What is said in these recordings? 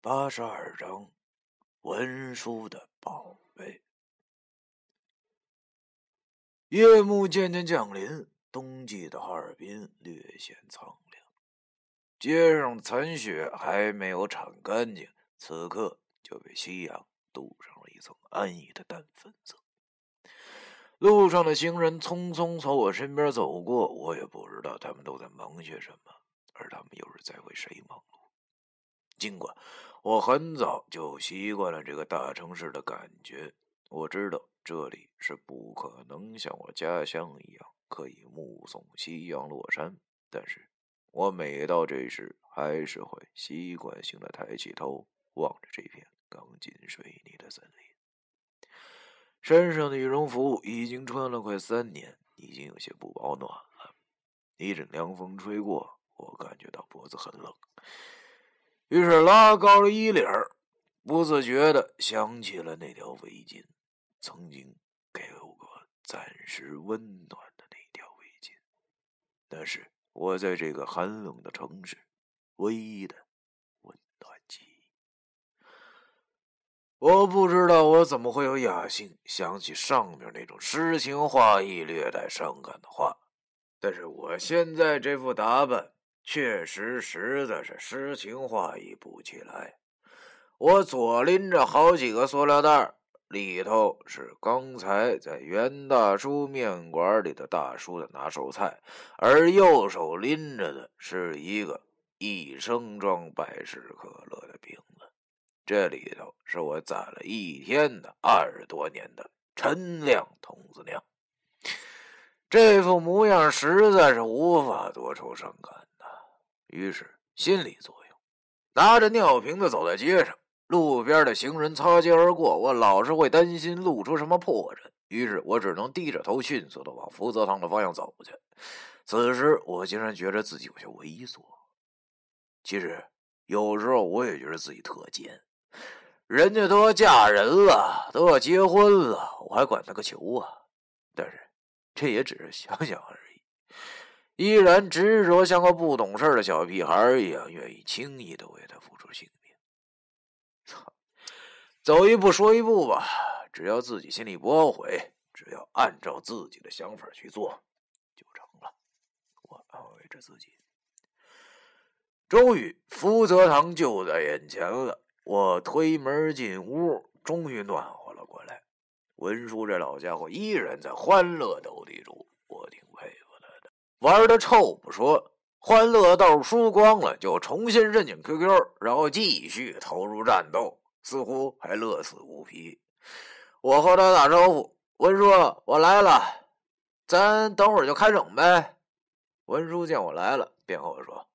八十二章，文书的宝贝。夜幕渐渐降临，冬季的哈尔滨略显苍凉。街上残雪还没有铲干净，此刻就被夕阳镀上了一层安逸的淡粉色。路上的行人匆匆从我身边走过，我也不知道他们都在忙些什么，而他们又是在为谁忙碌。尽管我很早就习惯了这个大城市的感觉，我知道这里是不可能像我家乡一样可以目送夕阳落山，但是我每到这时还是会习惯性的抬起头望着这片钢筋水泥的森林。身上的羽绒服已经穿了快三年，已经有些不保暖了。一阵凉风吹过，我感觉到脖子很冷。于是拉高了衣领儿不自觉的想起了那条围巾，曾经给我过暂时温暖的那条围巾，那是我在这个寒冷的城市唯一的温暖记忆。我不知道我怎么会有雅兴想起上面那种诗情画意、略带伤感的话，但是我现在这副打扮。确实，实在是诗情画意不起来。我左拎着好几个塑料袋，里头是刚才在袁大叔面馆里的大叔的拿手菜，而右手拎着的是一个一升装百事可乐的瓶子，这里头是我攒了一天的二十多年的陈酿童子酿。这副模样实在是无法多愁善感。于是心理作用，拿着尿瓶子走在街上，路边的行人擦肩而过，我老是会担心露出什么破绽，于是我只能低着头，迅速的往福泽堂的方向走去。此时我竟然觉得自己有些猥琐。其实有时候我也觉得自己特贱，人家都要嫁人了，都要结婚了，我还管他个球啊！但是这也只是想想而已。依然执着，像个不懂事的小屁孩一样，愿意轻易的为他付出性命。操，走一步说一步吧，只要自己心里不后悔，只要按照自己的想法去做，就成了。我安慰着自己。终于，福泽堂就在眼前了。我推门进屋，终于暖和了过来。文叔这老家伙依然在欢乐斗地主，玩的臭不说，欢乐豆输光了就重新申请 QQ，然后继续投入战斗，似乎还乐此不疲。我和他打招呼：“文叔，我来了，咱等会儿就开整呗。”文叔见我来了，便和我说：“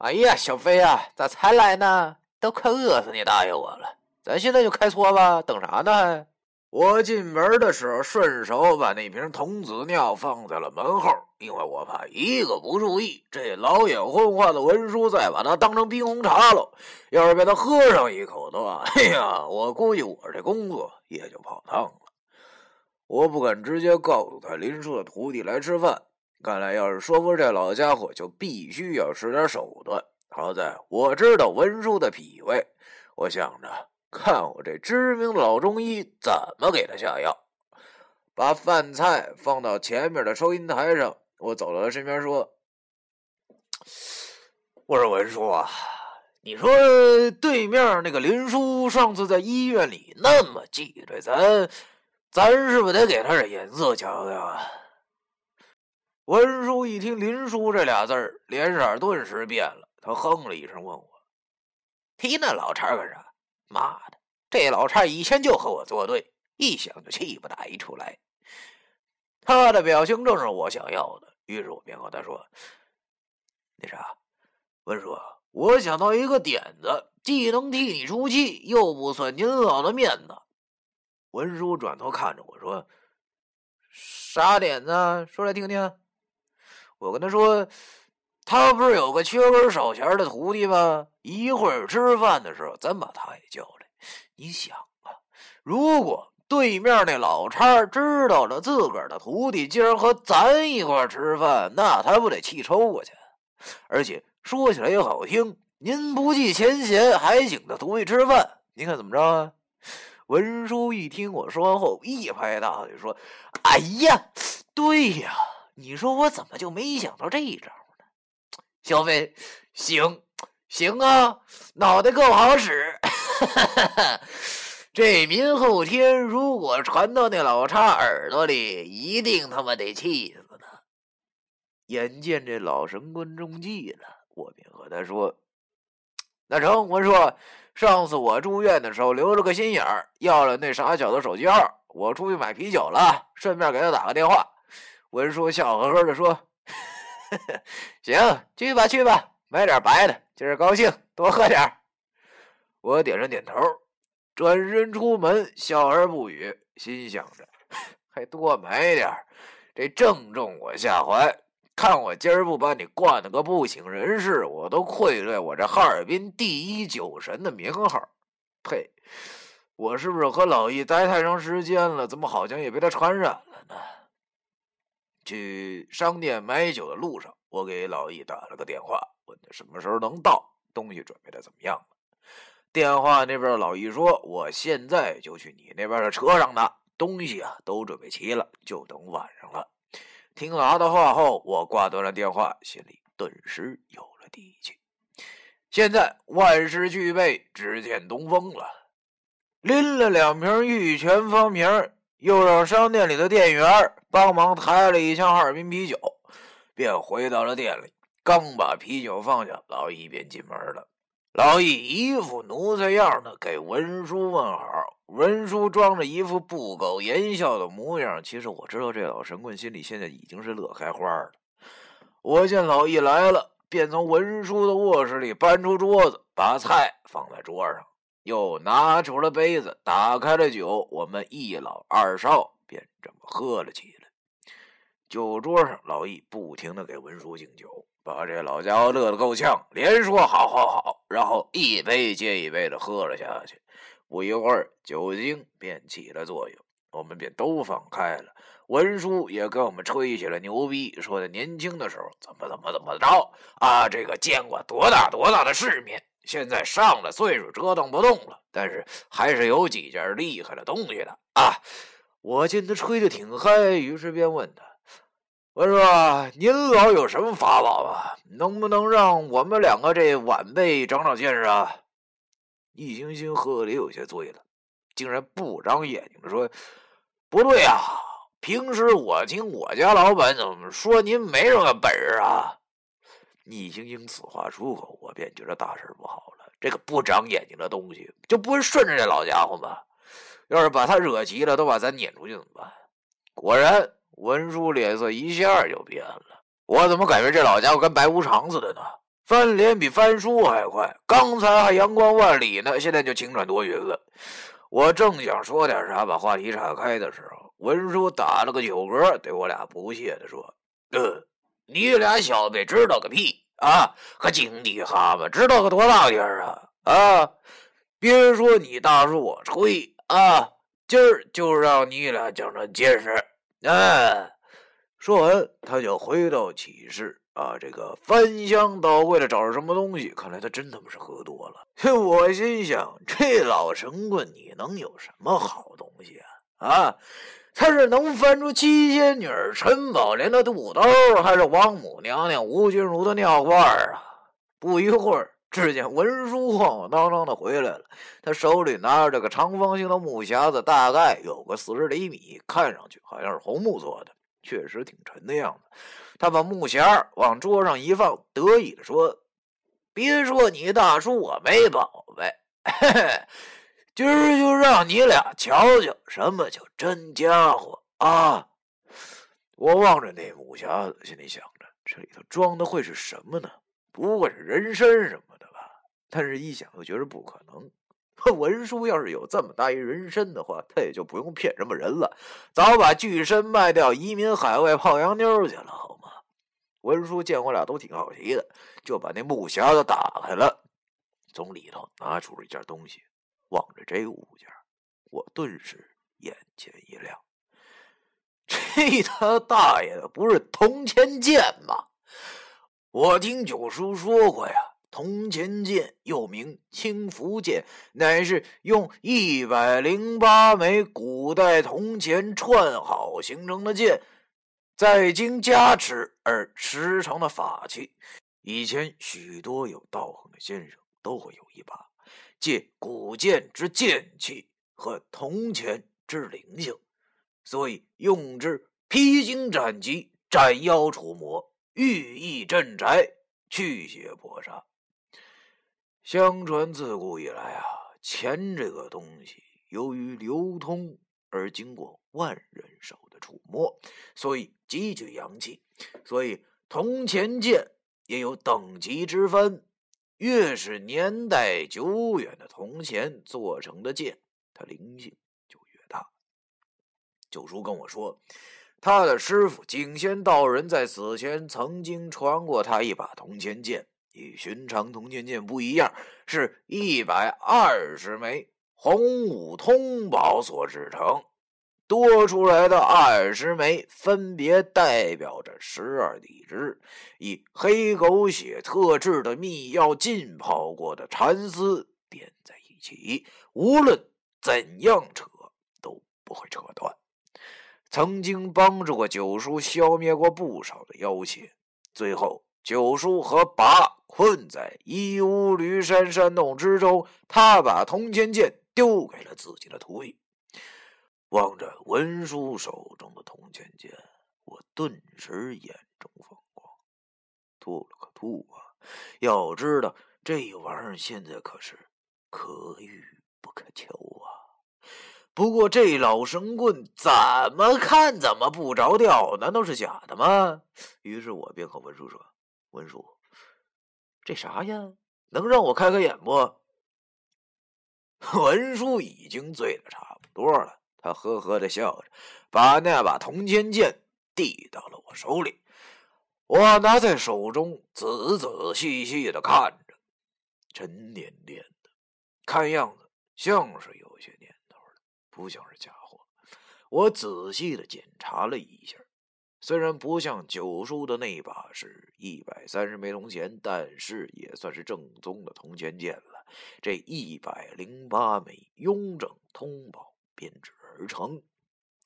哎呀，小飞啊，咋才来呢？都快饿死你大爷我了！咱现在就开搓吧，等啥呢？”我进门的时候，顺手把那瓶童子尿放在了门后，因为我怕一个不注意，这老眼昏花的文书再把它当成冰红茶了。要是被他喝上一口的话，哎呀，我估计我这工作也就泡汤了。我不敢直接告诉他林叔的徒弟来吃饭，看来要是说服这老家伙，就必须要使点手段。好在我知道文书的脾胃，我想着。看我这知名老中医怎么给他下药。把饭菜放到前面的收银台上，我走到他身边说：“我说文叔啊，你说对面那个林叔上次在医院里那么记着咱，咱是不是得给他点颜色瞧瞧啊？”文叔一听“林叔”这俩字儿，脸色顿时变了，他哼了一声，问我：“提那老茬干啥？”妈的，这老叉以前就和我作对，一想就气不打一处来。他的表情正是我想要的，于是我便和他说：“那啥，文叔，我想到一个点子，既能替你出气，又不损您老的面子。”文叔转头看着我说：“啥点子？说来听听。”我跟他说。他不是有个缺根少钱的徒弟吗？一会儿吃饭的时候，咱把他也叫来。你想啊，如果对面那老叉知道了自个儿的徒弟竟然和咱一块吃饭，那他不得气抽过去？而且说起来也好听，您不计前嫌，还请他徒弟吃饭，您看怎么着啊？”文叔一听我说完后，一拍大腿说：“哎呀，对呀，你说我怎么就没想到这一招呢？小飞，行行啊，脑袋够好使。这明后天如果传到那老叉耳朵里，一定他妈得气死他。眼见这老神棍中计了，我便和他说：‘ 那成，文叔。’”上次我住院的时候留了个心眼儿，要了那傻小子手机号。我出去买啤酒了，顺便给他打个电话。文叔笑呵呵的说：“ 行，去吧去吧，买点白的，今儿高兴，多喝点我点了点头，转身出门，笑而不语，心想着 还多买点这正中我下怀。看我今儿不把你灌得个不省人事，我都愧对我这哈尔滨第一酒神的名号。呸！我是不是和老易待太长时间了？怎么好像也被他传染了呢？去商店买酒的路上，我给老易打了个电话，问他什么时候能到，东西准备的怎么样了。电话那边老易说：“我现在就去你那边的车上呢，东西啊都准备齐了，就等晚上了。”听了他的话后，我挂断了电话，心里顿时有了底气。现在万事俱备，只见东风了，拎了两瓶玉泉方瓶，又让商店里的店员帮忙抬了一箱哈尔滨啤酒，便回到了店里。刚把啤酒放下，老易便进门了。老易一副奴才样的给文叔问好。文叔装着一副不苟言笑的模样，其实我知道这老神棍心里现在已经是乐开花了。我见老易来了，便从文叔的卧室里搬出桌子，把菜放在桌上，又拿出了杯子，打开了酒，我们一老二少便这么喝了起来。酒桌上，老易不停的给文叔敬酒，把这老家伙乐得够呛，连说好好好，然后一杯接一杯的喝了下去。不一会儿，酒精便起了作用，我们便都放开了。文叔也跟我们吹起了牛逼，说他年轻的时候怎么怎么怎么着啊，这个见过多大多大的世面，现在上了岁数折腾不动了，但是还是有几件厉害的东西的啊。我见他吹的挺嗨，于是便问他：“我说，您老有什么法宝啊？能不能让我们两个这晚辈长长见识啊？”易星星喝的有些醉了，竟然不长眼睛的说：“不对啊，平时我听我家老板怎么说，您没什么本事啊。”易星星此话出口，我便觉得大事不好了。这个不长眼睛的东西，就不会顺着这老家伙吗？要是把他惹急了，都把咱撵出去怎么办？果然，文叔脸色一下就变了。我怎么感觉这老家伙跟白无常似的呢？翻脸比翻书还快，刚才还阳光万里呢，现在就晴转多云了。我正想说点啥，把话题岔开的时候，文叔打了个酒嗝，对我俩不屑地说：“呃，你俩小子知道个屁啊！可井底蛤蟆知道个多大点啊！啊，别说你大叔我吹啊，今儿就让你俩讲长见识。”哎，说完，他就回到寝室。啊，这个翻箱倒柜的找着什么东西？看来他真他妈是喝多了。我心想，这老神棍你能有什么好东西啊？啊，他是能翻出七仙女陈宝莲的肚兜，还是王母娘娘吴君如的尿罐啊？不一会儿，只见文书晃晃荡荡的回来了，他手里拿着个长方形的木匣子，大概有个四十厘米，看上去好像是红木做的，确实挺沉的样子。他把木匣往桌上一放，得意的说：“别说你大叔我没宝贝，嘿嘿，今儿就让你俩瞧瞧什么叫真家伙啊！”我望着那木匣子，心里想着这里头装的会是什么呢？不会是人参什么？但是一想又觉得不可能。文叔要是有这么大一人参的话，他也就不用骗什么人了，早把巨参卖掉，移民海外泡洋妞去了。好吗文叔见我俩都挺好奇的，就把那木匣子打开了，从里头拿出了一件东西。望着这物件，我顿时眼前一亮。这他大爷的不是铜钱剑吗？我听九叔说过呀，铜钱剑，又名青福剑，乃是用一百零八枚古代铜钱串好形成的剑，再经加持而驰成的法器。以前许多有道行的先生都会有一把，借古剑之剑气和铜钱之灵性，所以用之披荆斩棘、斩妖除魔、寓意镇宅、驱邪破煞。相传自古以来啊，钱这个东西由于流通而经过万人手的触摸，所以极具阳气。所以铜钱剑也有等级之分，越是年代久远的铜钱做成的剑，它灵性就越大。九叔跟我说，他的师傅景仙道人在死前曾经传过他一把铜钱剑。与寻常铜钱剑不一样，是一百二十枚洪武通宝所制成，多出来的二十枚分别代表着十二地支，以黑狗血特制的秘药浸泡过的蚕丝编在一起，无论怎样扯都不会扯断。曾经帮助过九叔消灭过不少的妖邪，最后九叔和拔。困在一屋驴山山洞之中，他把铜钱剑丢给了自己的徒弟。望着文叔手中的铜钱剑，我顿时眼中放光，吐了个吐啊！要知道，这玩意儿现在可是可遇不可求啊。不过这老神棍怎么看怎么不着调，难道是假的吗？于是我便和文叔说：“文叔。”这啥呀？能让我开开眼不？文书已经醉的差不多了，他呵呵的笑着，把那把铜钱剑递到了我手里。我拿在手中，仔仔细细的看着，沉甸甸的，看样子像是有些年头了，不像是假货。我仔细的检查了一下。虽然不像九叔的那把是一百三十枚铜钱，但是也算是正宗的铜钱剑了。这一百零八枚雍正通宝编制而成，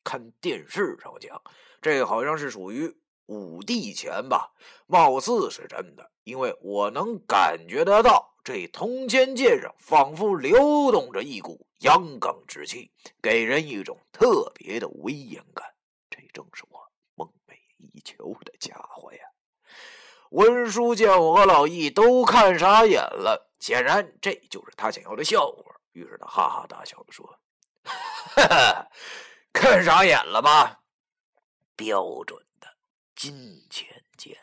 看电视上讲，这好像是属于五帝钱吧？貌似是真的，因为我能感觉得到，这铜钱剑上仿佛流动着一股阳刚之气，给人一种特别的威严感。这正是我。求的家伙呀！文书见我和老易都看傻眼了，显然这就是他想要的效果。于是他哈哈大笑的说：“哈哈，看傻眼了吧？标准的金钱剑，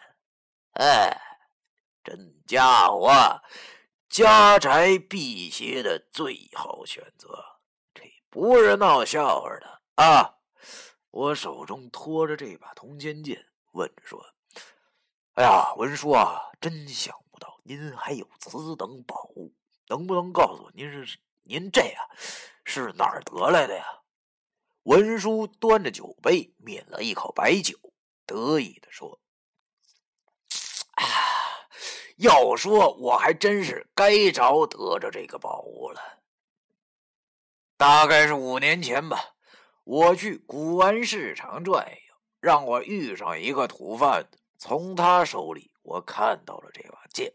哎，真家伙，家宅辟邪的最好选择，这不是闹笑话的啊！”我手中托着这把铜钱剑，问着说：“哎呀，文叔啊，真想不到您还有此等宝物，能不能告诉我，您是您这呀是哪儿得来的呀？”文叔端着酒杯，抿了一口白酒，得意的说：“啊，要说我还真是该着得着这个宝物了，大概是五年前吧。”我去古玩市场转悠，让我遇上一个土贩子。从他手里，我看到了这把剑。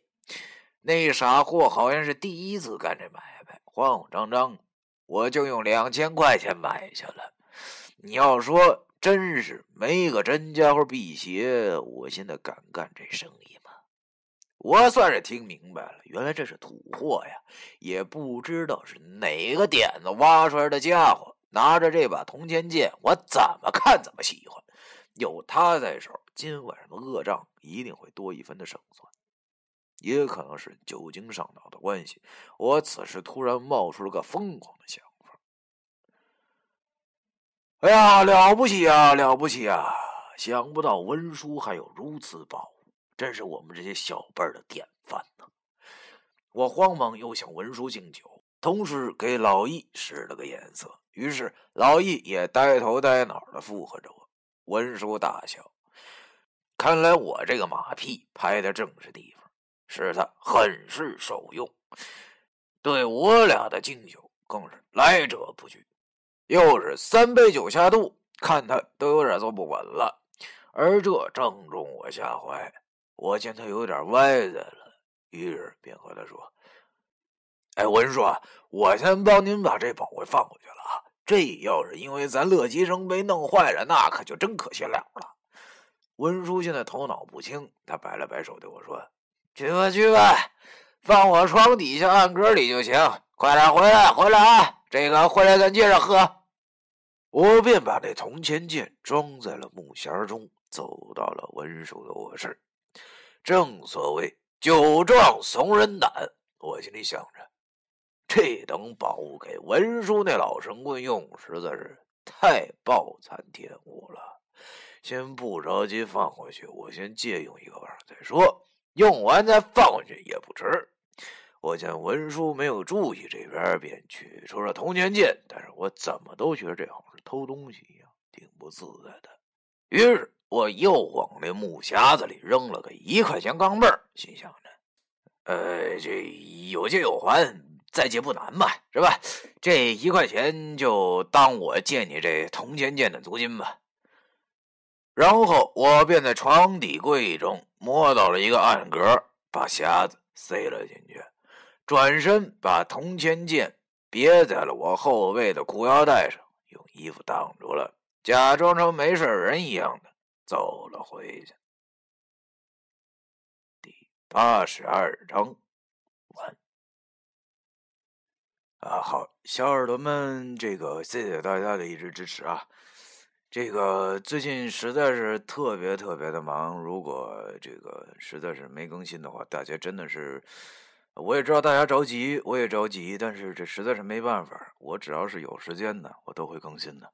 那傻货好像是第一次干这买卖，慌慌张张，我就用两千块钱买下了。你要说真是没个真家伙辟邪，我现在敢干这生意吗？我算是听明白了，原来这是土货呀，也不知道是哪个点子挖出来的家伙。拿着这把铜钱剑，我怎么看怎么喜欢。有他在手，今晚上的恶账一定会多一分的胜算。也可能是酒精上脑的关系，我此时突然冒出了个疯狂的想法。哎呀，了不起啊，了不起啊！想不到文书还有如此宝物，真是我们这些小辈儿的典范呢。我慌忙又向文书敬酒，同时给老易使了个眼色。于是老易也呆头呆脑的附和着我，文叔大笑，看来我这个马屁拍的正是地方。使他很是受用，对我俩的敬酒更是来者不拒。又是三杯酒下肚，看他都有点坐不稳了，而这正中我下怀。我见他有点歪在了，于是便和他说：“哎，文叔，我先帮您把这宝贝放回去了啊。这要是因为咱乐极生悲弄坏了，那可就真可惜了了。”文叔现在头脑不清，他摆了摆手对我说：“去吧去吧，放我床底下暗格里就行。快点回来回来啊！这个回来咱接着喝。”我便把这铜钱剑装在了木匣中，走到了文叔的卧室。正所谓酒壮怂人胆，我心里想着，这等宝物给文叔那老神棍用，实在是太暴殄天物了。先不着急放回去，我先借用一个晚上再说，用完再放回去也不迟。我见文叔没有注意这边，便取出了铜钱剑，但是我怎么都觉得这好像是偷东西一样，挺不自在的。于是。我又往那木匣子里扔了个一块钱钢镚，心想着，呃，这有借有还，再借不难嘛，是吧？这一块钱就当我借你这铜钱剑的租金吧。然后我便在床底柜中摸到了一个暗格，把匣子塞了进去，转身把铜钱剑别在了我后背的裤腰带上，用衣服挡住了，假装成没事人一样的。走了回去。第八十二章完。啊，好，小耳朵们，这个谢谢大家的一直支持啊！这个最近实在是特别特别的忙，如果这个实在是没更新的话，大家真的是，我也知道大家着急，我也着急，但是这实在是没办法，我只要是有时间的，我都会更新的。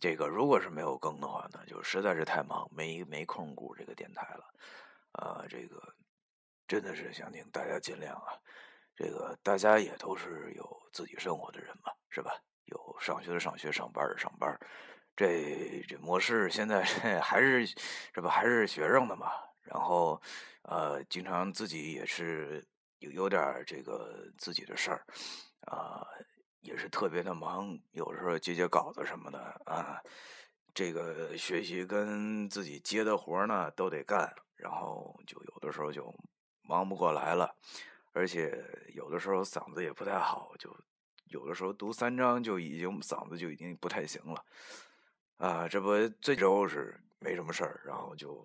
这个如果是没有更的话呢，就实在是太忙，没没空顾这个电台了，啊，这个真的是想请大家见谅啊。这个大家也都是有自己生活的人嘛，是吧？有上学的上学，上班的上班。这这模式现在 还是是吧？还是学生的嘛。然后呃，经常自己也是有有点这个自己的事儿啊。也是特别的忙，有时候接接稿子什么的啊，这个学习跟自己接的活呢都得干，然后就有的时候就忙不过来了，而且有的时候嗓子也不太好，就有的时候读三章就已经嗓子就已经不太行了，啊，这不这周是没什么事儿，然后就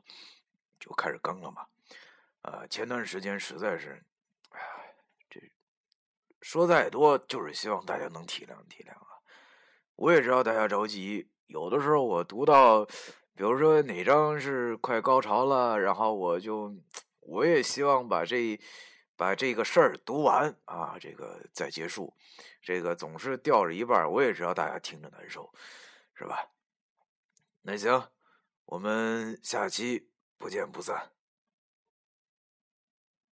就开始更了嘛，啊，前段时间实在是。这说再多，就是希望大家能体谅体谅啊！我也知道大家着急，有的时候我读到，比如说哪章是快高潮了，然后我就，我也希望把这把这个事儿读完啊，这个再结束。这个总是吊着一半，我也知道大家听着难受，是吧？那行，我们下期不见不散。